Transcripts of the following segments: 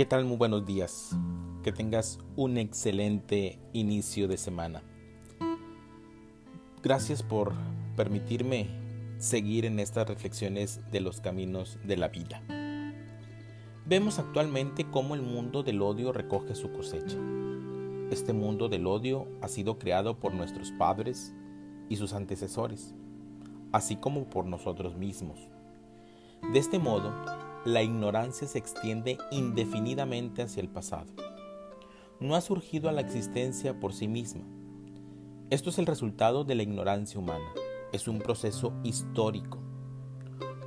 ¿Qué tal? Muy buenos días. Que tengas un excelente inicio de semana. Gracias por permitirme seguir en estas reflexiones de los caminos de la vida. Vemos actualmente cómo el mundo del odio recoge su cosecha. Este mundo del odio ha sido creado por nuestros padres y sus antecesores, así como por nosotros mismos. De este modo, la ignorancia se extiende indefinidamente hacia el pasado. No ha surgido a la existencia por sí misma. Esto es el resultado de la ignorancia humana. Es un proceso histórico.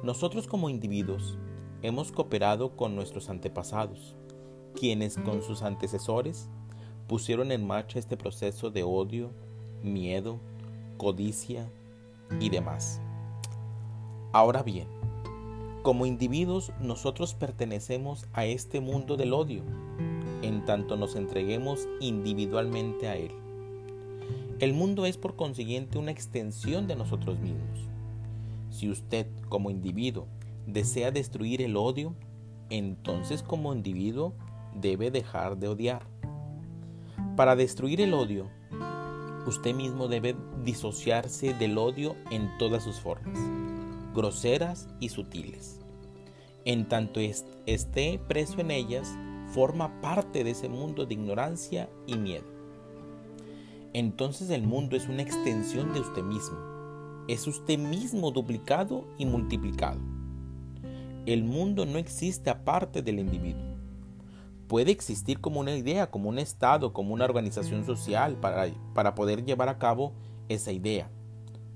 Nosotros como individuos hemos cooperado con nuestros antepasados, quienes con sus antecesores pusieron en marcha este proceso de odio, miedo, codicia y demás. Ahora bien, como individuos nosotros pertenecemos a este mundo del odio, en tanto nos entreguemos individualmente a él. El mundo es por consiguiente una extensión de nosotros mismos. Si usted como individuo desea destruir el odio, entonces como individuo debe dejar de odiar. Para destruir el odio, usted mismo debe disociarse del odio en todas sus formas groseras y sutiles. En tanto esté preso en ellas, forma parte de ese mundo de ignorancia y miedo. Entonces el mundo es una extensión de usted mismo. Es usted mismo duplicado y multiplicado. El mundo no existe aparte del individuo. Puede existir como una idea, como un estado, como una organización social para, para poder llevar a cabo esa idea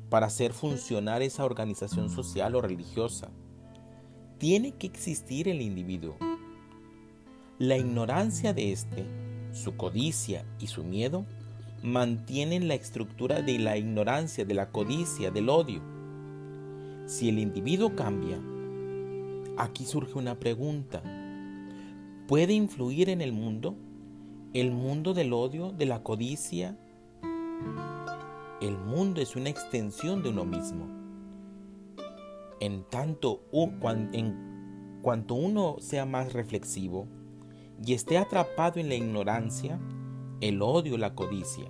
para hacer funcionar esa organización social o religiosa. Tiene que existir el individuo. La ignorancia de éste, su codicia y su miedo mantienen la estructura de la ignorancia, de la codicia, del odio. Si el individuo cambia, aquí surge una pregunta. ¿Puede influir en el mundo? ¿El mundo del odio, de la codicia el mundo es una extensión de uno mismo. En tanto, en cuanto uno sea más reflexivo y esté atrapado en la ignorancia, el odio, la codicia.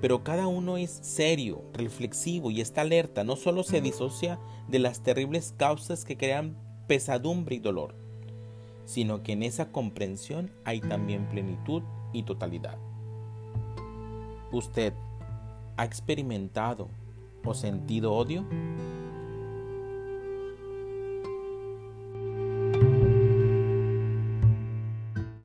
Pero cada uno es serio, reflexivo y está alerta, no solo se disocia de las terribles causas que crean pesadumbre y dolor, sino que en esa comprensión hay también plenitud y totalidad. Usted, ¿Ha experimentado o sentido odio?